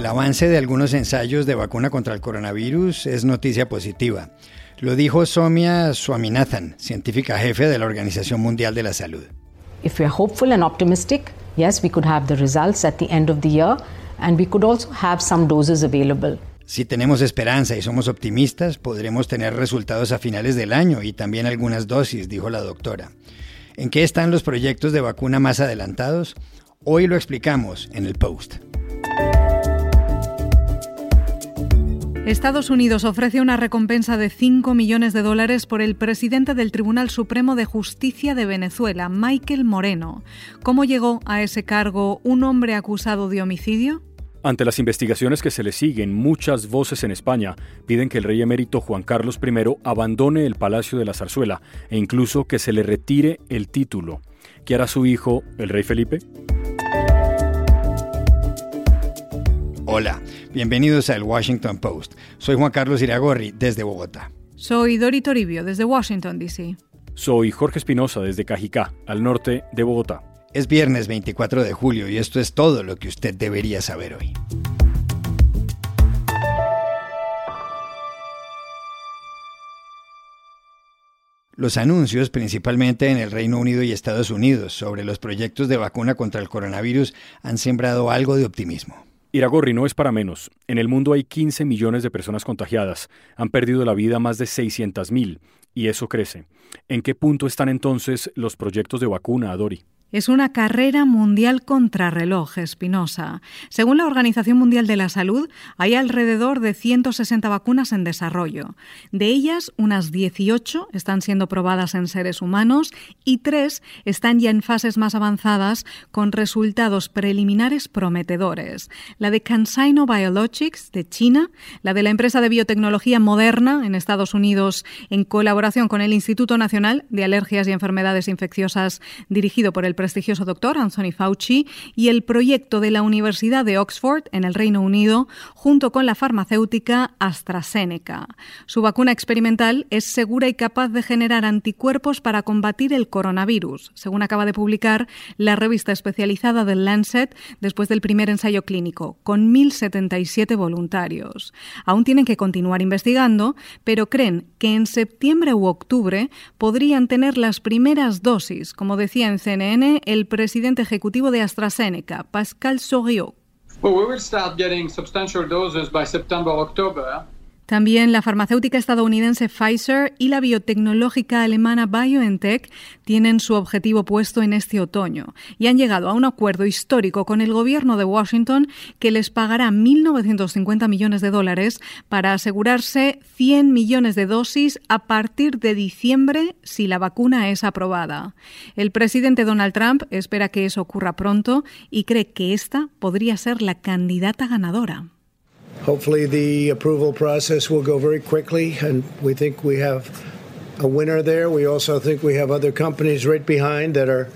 El avance de algunos ensayos de vacuna contra el coronavirus es noticia positiva. Lo dijo Somia Swaminathan, científica jefe de la Organización Mundial de la Salud. If we are hopeful and optimistic, yes, we could have the results at the end of the year and we could also have some doses available. Si tenemos esperanza y somos optimistas, podremos tener resultados a finales del año y también algunas dosis, dijo la doctora. ¿En qué están los proyectos de vacuna más adelantados? Hoy lo explicamos en el post. Estados Unidos ofrece una recompensa de 5 millones de dólares por el presidente del Tribunal Supremo de Justicia de Venezuela, Michael Moreno. ¿Cómo llegó a ese cargo un hombre acusado de homicidio? Ante las investigaciones que se le siguen, muchas voces en España piden que el rey emérito Juan Carlos I abandone el Palacio de la Zarzuela e incluso que se le retire el título. ¿Qué hará su hijo, el rey Felipe? Hola, bienvenidos al Washington Post. Soy Juan Carlos Iragorri desde Bogotá. Soy Dori Toribio desde Washington, D.C. Soy Jorge Espinosa desde Cajicá, al norte de Bogotá. Es viernes 24 de julio y esto es todo lo que usted debería saber hoy. Los anuncios, principalmente en el Reino Unido y Estados Unidos, sobre los proyectos de vacuna contra el coronavirus han sembrado algo de optimismo. Iragorri no es para menos. En el mundo hay 15 millones de personas contagiadas. Han perdido la vida más de 600 mil y eso crece. ¿En qué punto están entonces los proyectos de vacuna, Adori? Es una carrera mundial contrarreloj, Espinosa. Según la Organización Mundial de la Salud, hay alrededor de 160 vacunas en desarrollo. De ellas, unas 18 están siendo probadas en seres humanos y tres están ya en fases más avanzadas con resultados preliminares prometedores. La de CanSino Biologics de China, la de la empresa de biotecnología Moderna en Estados Unidos en colaboración con el Instituto Nacional de Alergias y Enfermedades Infecciosas dirigido por el prestigioso doctor Anthony Fauci y el proyecto de la Universidad de Oxford en el Reino Unido junto con la farmacéutica AstraZeneca. Su vacuna experimental es segura y capaz de generar anticuerpos para combatir el coronavirus, según acaba de publicar la revista especializada del Lancet después del primer ensayo clínico, con 1.077 voluntarios. Aún tienen que continuar investigando, pero creen que en septiembre u octubre podrían tener las primeras dosis, como decía en CNN el presidente ejecutivo de AstraZeneca, Pascal Soriot. Well, we will start getting substantial doses by September, October. También la farmacéutica estadounidense Pfizer y la biotecnológica alemana BioNTech tienen su objetivo puesto en este otoño y han llegado a un acuerdo histórico con el gobierno de Washington que les pagará 1.950 millones de dólares para asegurarse 100 millones de dosis a partir de diciembre si la vacuna es aprobada. El presidente Donald Trump espera que eso ocurra pronto y cree que esta podría ser la candidata ganadora. Hopefully, the approval process will go very quickly, and we think we have a winner there. We also think we have other companies right behind that are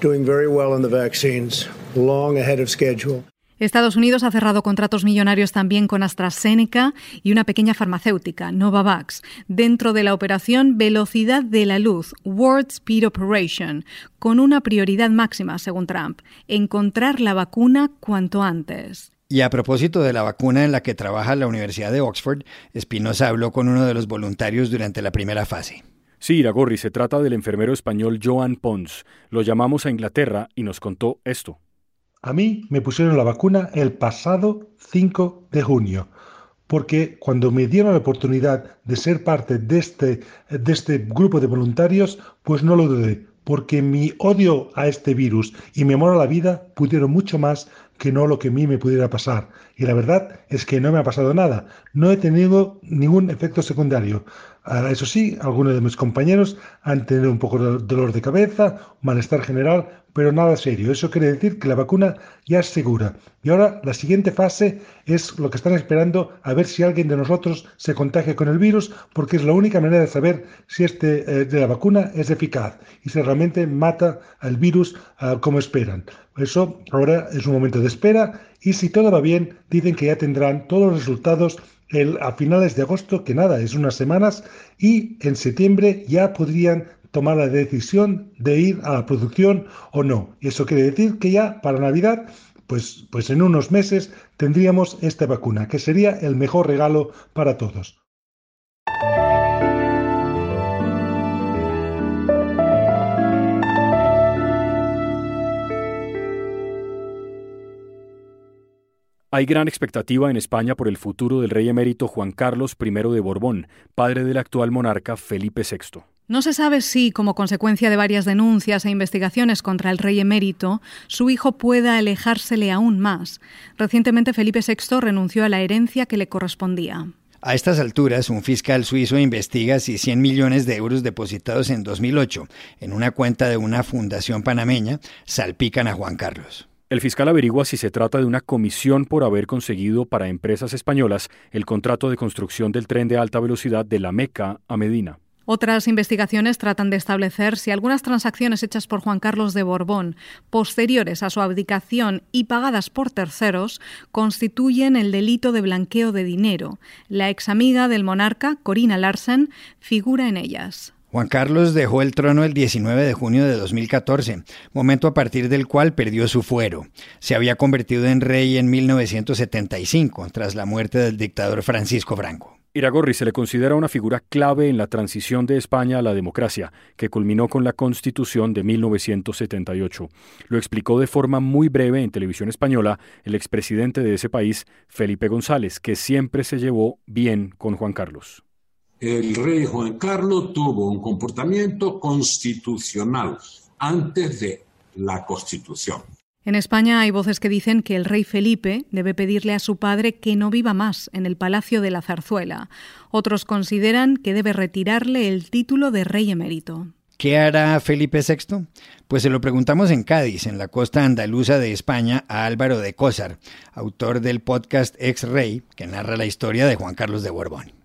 doing very well in the vaccines, long ahead of schedule. Estados Unidos ha cerrado contratos millonarios también con AstraZeneca y una pequeña farmacéutica, Novavax, dentro de la operación Velocidad de la Luz, World Speed Operation, con una prioridad máxima, según Trump, encontrar la vacuna cuanto antes. Y a propósito de la vacuna en la que trabaja la Universidad de Oxford, Espinosa habló con uno de los voluntarios durante la primera fase. Sí, Iragorri, se trata del enfermero español Joan Pons. Lo llamamos a Inglaterra y nos contó esto. A mí me pusieron la vacuna el pasado 5 de junio, porque cuando me dieron la oportunidad de ser parte de este, de este grupo de voluntarios, pues no lo dudé, porque mi odio a este virus y mi amor a la vida pudieron mucho más que no lo que a mí me pudiera pasar. Y la verdad es que no me ha pasado nada. No he tenido ningún efecto secundario. Eso sí, algunos de mis compañeros han tenido un poco de dolor de cabeza, malestar general, pero nada serio. Eso quiere decir que la vacuna ya es segura. Y ahora la siguiente fase es lo que están esperando a ver si alguien de nosotros se contagia con el virus, porque es la única manera de saber si este eh, de la vacuna es eficaz y si realmente mata al virus uh, como esperan. Eso ahora es un momento de espera y si todo va bien, dicen que ya tendrán todos los resultados el, a finales de agosto, que nada, es unas semanas, y en septiembre ya podrían tomar la decisión de ir a la producción o no. Y eso quiere decir que ya para Navidad pues, pues en unos meses tendríamos esta vacuna, que sería el mejor regalo para todos. Hay gran expectativa en España por el futuro del rey emérito Juan Carlos I de Borbón, padre del actual monarca Felipe VI. No se sabe si, como consecuencia de varias denuncias e investigaciones contra el rey emérito, su hijo pueda alejársele aún más. Recientemente Felipe VI renunció a la herencia que le correspondía. A estas alturas, un fiscal suizo investiga si 100 millones de euros depositados en 2008 en una cuenta de una fundación panameña salpican a Juan Carlos. El fiscal averigua si se trata de una comisión por haber conseguido para empresas españolas el contrato de construcción del tren de alta velocidad de la Meca a Medina. Otras investigaciones tratan de establecer si algunas transacciones hechas por Juan Carlos de Borbón, posteriores a su abdicación y pagadas por terceros, constituyen el delito de blanqueo de dinero. La ex amiga del monarca, Corina Larsen, figura en ellas. Juan Carlos dejó el trono el 19 de junio de 2014, momento a partir del cual perdió su fuero. Se había convertido en rey en 1975, tras la muerte del dictador Francisco Franco. Iragorri se le considera una figura clave en la transición de España a la democracia, que culminó con la Constitución de 1978. Lo explicó de forma muy breve en televisión española el expresidente de ese país, Felipe González, que siempre se llevó bien con Juan Carlos el rey Juan Carlos tuvo un comportamiento constitucional antes de la Constitución. En España hay voces que dicen que el rey Felipe debe pedirle a su padre que no viva más en el Palacio de la Zarzuela. Otros consideran que debe retirarle el título de rey emérito. ¿Qué hará Felipe VI? Pues se lo preguntamos en Cádiz, en la costa andaluza de España, a Álvaro de Cósar, autor del podcast Ex Rey, que narra la historia de Juan Carlos de Borbón.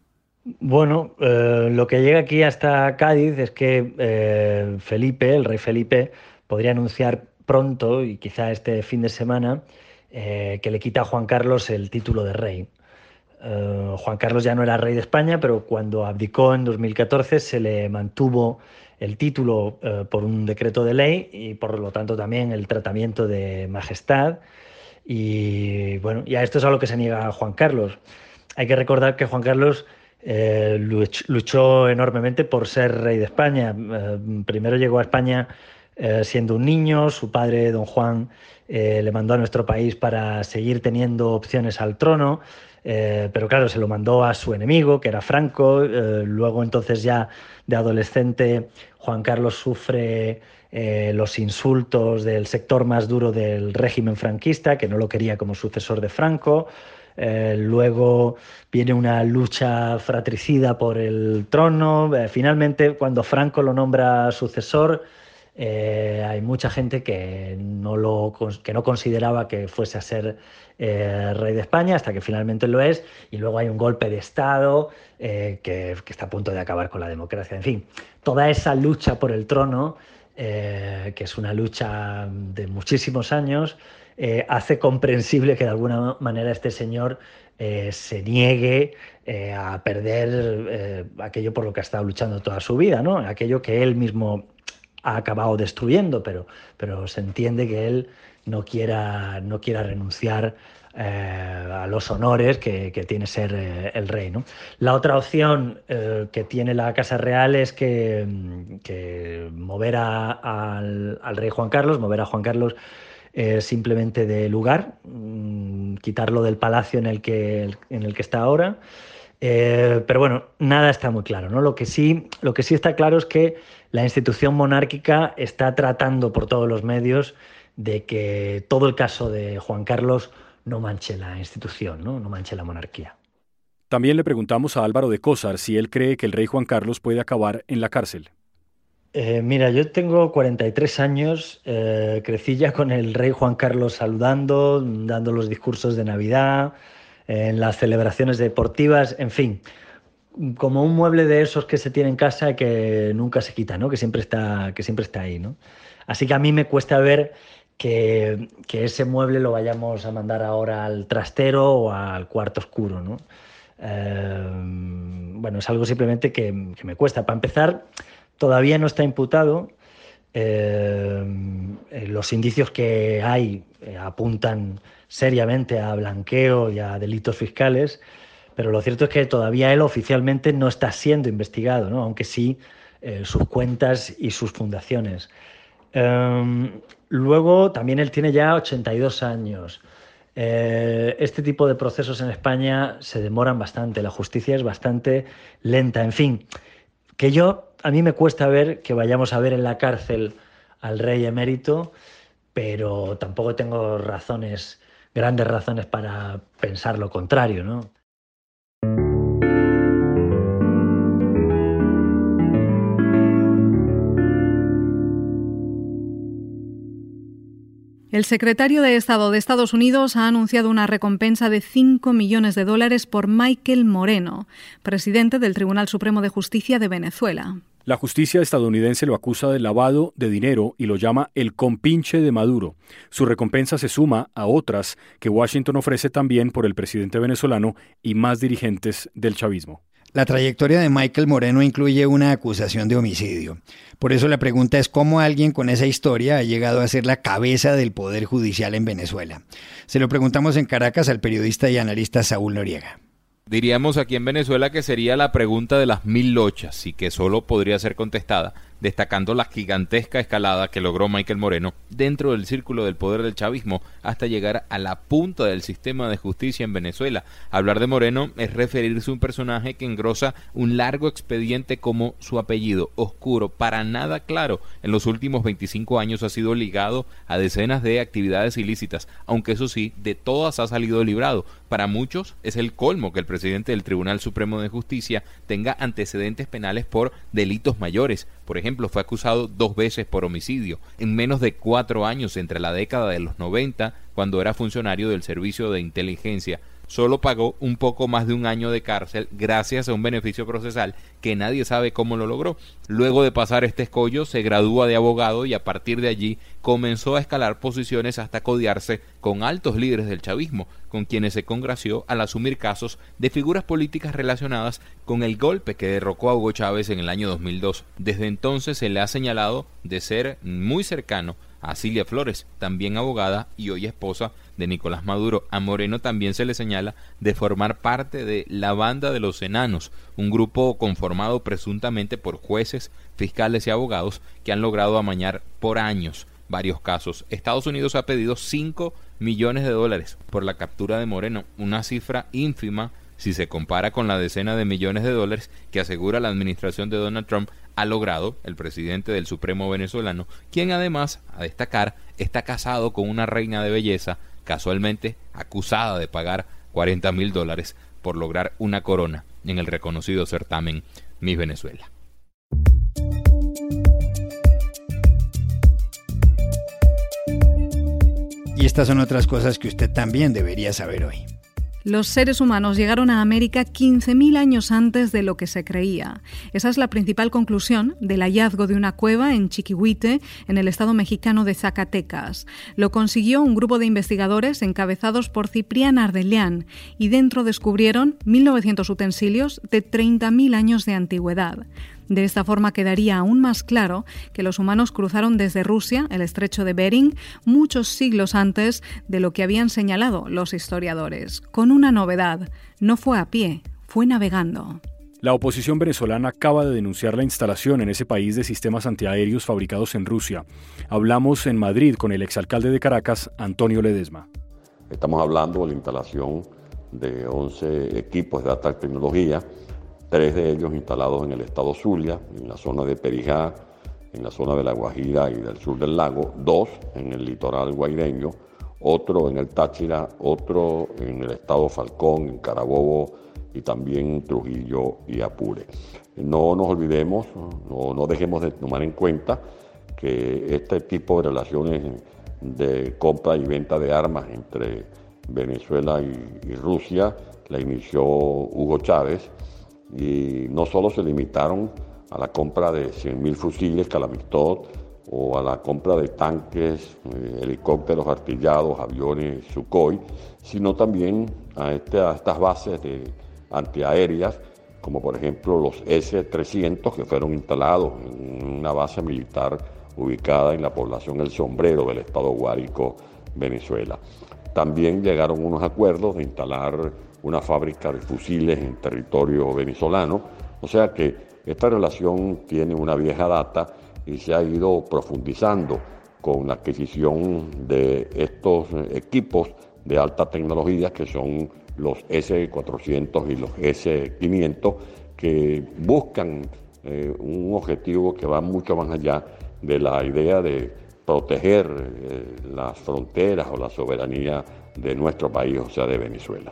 Bueno, eh, lo que llega aquí hasta Cádiz es que eh, Felipe, el rey Felipe, podría anunciar pronto y quizá este fin de semana eh, que le quita a Juan Carlos el título de rey. Juan Carlos ya no era rey de España, pero cuando abdicó en 2014 se le mantuvo el título por un decreto de ley y por lo tanto también el tratamiento de majestad. Y bueno, y esto es a lo que se niega Juan Carlos. Hay que recordar que Juan Carlos eh, luchó enormemente por ser rey de España. Eh, primero llegó a España eh, siendo un niño, su padre, don Juan, le mandó a nuestro país para seguir teniendo opciones al trono, pero claro, se lo mandó a su enemigo, que era Franco. luego entonces ya de adolescente, Juan Carlos sufre los insultos del sector más duro del régimen franquista, que no lo quería como sucesor de Franco. Eh, luego viene una lucha fratricida por el trono. Eh, finalmente, cuando Franco lo nombra sucesor, eh, hay mucha gente que no, lo, que no consideraba que fuese a ser rey de España hasta que finalmente lo es. Y luego hay un golpe de Estado que, que, está a punto de acabar con la democracia. En fin, toda esa lucha por el trono, que es una lucha de muchísimos años, eh, hace comprensible que de alguna manera este señor eh, se niegue eh, a perder aquello por lo que ha estado luchando toda su vida, ¿no? aquello que él mismo ha acabado destruyendo, pero, pero se entiende que él no quiera, no quiera renunciar a los honores que, tiene ser el rey. ¿no? La otra opción que tiene la Casa Real es que, que mover al, al, rey Juan Carlos, mover a Juan Carlos simplemente de lugar, mm, quitarlo del palacio en el que, en el que está ahora. Eh, pero bueno, nada está muy claro. ¿no? Lo, que sí, lo que sí está claro es que la institución monárquica está tratando por todos los medios de que todo el caso de Juan Carlos no manche la institución, no, no manche la monarquía. También le preguntamos a Álvaro de Cosar si él cree que el rey Juan Carlos puede acabar en la cárcel. Eh, mira, yo tengo 43 años, eh, crecí ya con el rey Juan Carlos saludando, dando los discursos de Navidad, en las celebraciones deportivas, en fin, como un mueble de esos que se tiene en casa que nunca se quita, ¿no? que, siempre está, que siempre está ahí. ¿no? Así que a mí me cuesta ver que, ese mueble lo vayamos a mandar ahora al trastero o al cuarto oscuro. ¿no? Eh, bueno, es algo simplemente que me cuesta. Para empezar, todavía no está imputado. Eh, eh, los indicios que hay eh, apuntan seriamente a blanqueo y a delitos fiscales, pero lo cierto es que todavía él oficialmente no está siendo investigado, ¿no? aunque sí sus cuentas y sus fundaciones. Em, luego, también él tiene ya 82 años. Este tipo de procesos en España se demoran bastante, la justicia es bastante lenta. En fin, que yo, a mí me cuesta ver que vayamos a ver en la cárcel al rey emérito, pero tampoco tengo razones, grandes razones para pensar lo contrario, ¿no? El secretario de Estado de Estados Unidos ha anunciado una recompensa de 5 millones de dólares por Michael Moreno, presidente del Tribunal Supremo de Justicia de Venezuela. La justicia estadounidense lo acusa de lavado de dinero y lo llama el compinche de Maduro. Su recompensa se suma a otras que Washington ofrece también por el presidente venezolano y más dirigentes del chavismo. La trayectoria de Michael Moreno incluye una acusación de homicidio. Por eso la pregunta es cómo alguien con esa historia ha llegado a ser la cabeza del Poder Judicial en Venezuela. Se lo preguntamos en Caracas al periodista y analista Saúl Noriega. Diríamos aquí en Venezuela que sería la pregunta de las mil lochas y que solo podría ser contestada destacando la gigantesca escalada que logró Michael Moreno dentro del círculo del poder del chavismo hasta llegar a la punta del sistema de justicia en Venezuela. Hablar de Moreno es referirse a un personaje que engrosa un largo expediente como su apellido, oscuro, para nada claro. En los últimos 25 años ha sido ligado a decenas de actividades ilícitas, aunque eso sí, de todas ha salido librado. Para muchos es el colmo que el presidente del Tribunal Supremo de Justicia tenga antecedentes penales por delitos mayores. Por ejemplo, fue acusado dos veces por homicidio en menos de cuatro años entre la década de los 90, cuando era funcionario del Servicio de Inteligencia solo pagó un poco más de un año de cárcel gracias a un beneficio procesal que nadie sabe cómo lo logró. Luego de pasar este escollo se gradúa de abogado y a partir de allí comenzó a escalar posiciones hasta codiarse con altos líderes del chavismo, con quienes se congració al asumir casos de figuras políticas relacionadas con el golpe que derrocó a Hugo Chávez en el año 2002. Desde entonces se le ha señalado de ser muy cercano a Cilia Flores, también abogada y hoy esposa de Nicolás Maduro. A Moreno también se le señala de formar parte de la Banda de los Enanos, un grupo conformado presuntamente por jueces, fiscales y abogados que han logrado amañar por años varios casos. Estados Unidos ha pedido 5 millones de dólares por la captura de Moreno, una cifra ínfima si se compara con la decena de millones de dólares que asegura la administración de Donald Trump ha logrado el presidente del Supremo venezolano, quien además, a destacar, está casado con una reina de belleza, casualmente acusada de pagar 40 mil dólares por lograr una corona en el reconocido certamen Miss Venezuela. Y estas son otras cosas que usted también debería saber hoy. Los seres humanos llegaron a América 15.000 años antes de lo que se creía. Esa es la principal conclusión del hallazgo de una cueva en Chiquihuite, en el estado mexicano de Zacatecas. Lo consiguió un grupo de investigadores encabezados por Ciprián Ardelián y dentro descubrieron 1.900 utensilios de 30.000 años de antigüedad. De esta forma quedaría aún más claro que los humanos cruzaron desde Rusia el estrecho de Bering muchos siglos antes de lo que habían señalado los historiadores, con una novedad, no fue a pie, fue navegando. La oposición venezolana acaba de denunciar la instalación en ese país de sistemas antiaéreos fabricados en Rusia. Hablamos en Madrid con el exalcalde de Caracas, Antonio Ledesma. Estamos hablando de la instalación de 11 equipos de alta tecnología tres de ellos instalados en el estado Zulia, en la zona de Perijá, en la zona de La Guajira y del sur del lago, dos en el litoral guaireño, otro en el Táchira, otro en el estado Falcón, en Carabobo y también Trujillo y Apure. No nos olvidemos, no, dejemos de tomar en cuenta que este tipo de relaciones de compra y venta de armas entre Venezuela y, y Rusia la inició Hugo Chávez y no solo se limitaron a la compra de 100.000 fusiles Calamistod o a la compra de tanques, eh, helicópteros artillados, aviones Sukhoi, sino también a, este, a estas bases de antiaéreas, como por ejemplo los S-300 que fueron instalados en una base militar ubicada en la población El Sombrero del estado Guárico Venezuela. También llegaron unos acuerdos de instalar una fábrica de fusiles en territorio venezolano, o sea que esta relación tiene una vieja data y se ha ido profundizando con la adquisición de estos equipos de alta tecnología que son los S400 y los S500 que buscan eh, un objetivo que va mucho más allá de la idea de proteger eh, las fronteras o la soberanía de nuestro país, o sea, de Venezuela.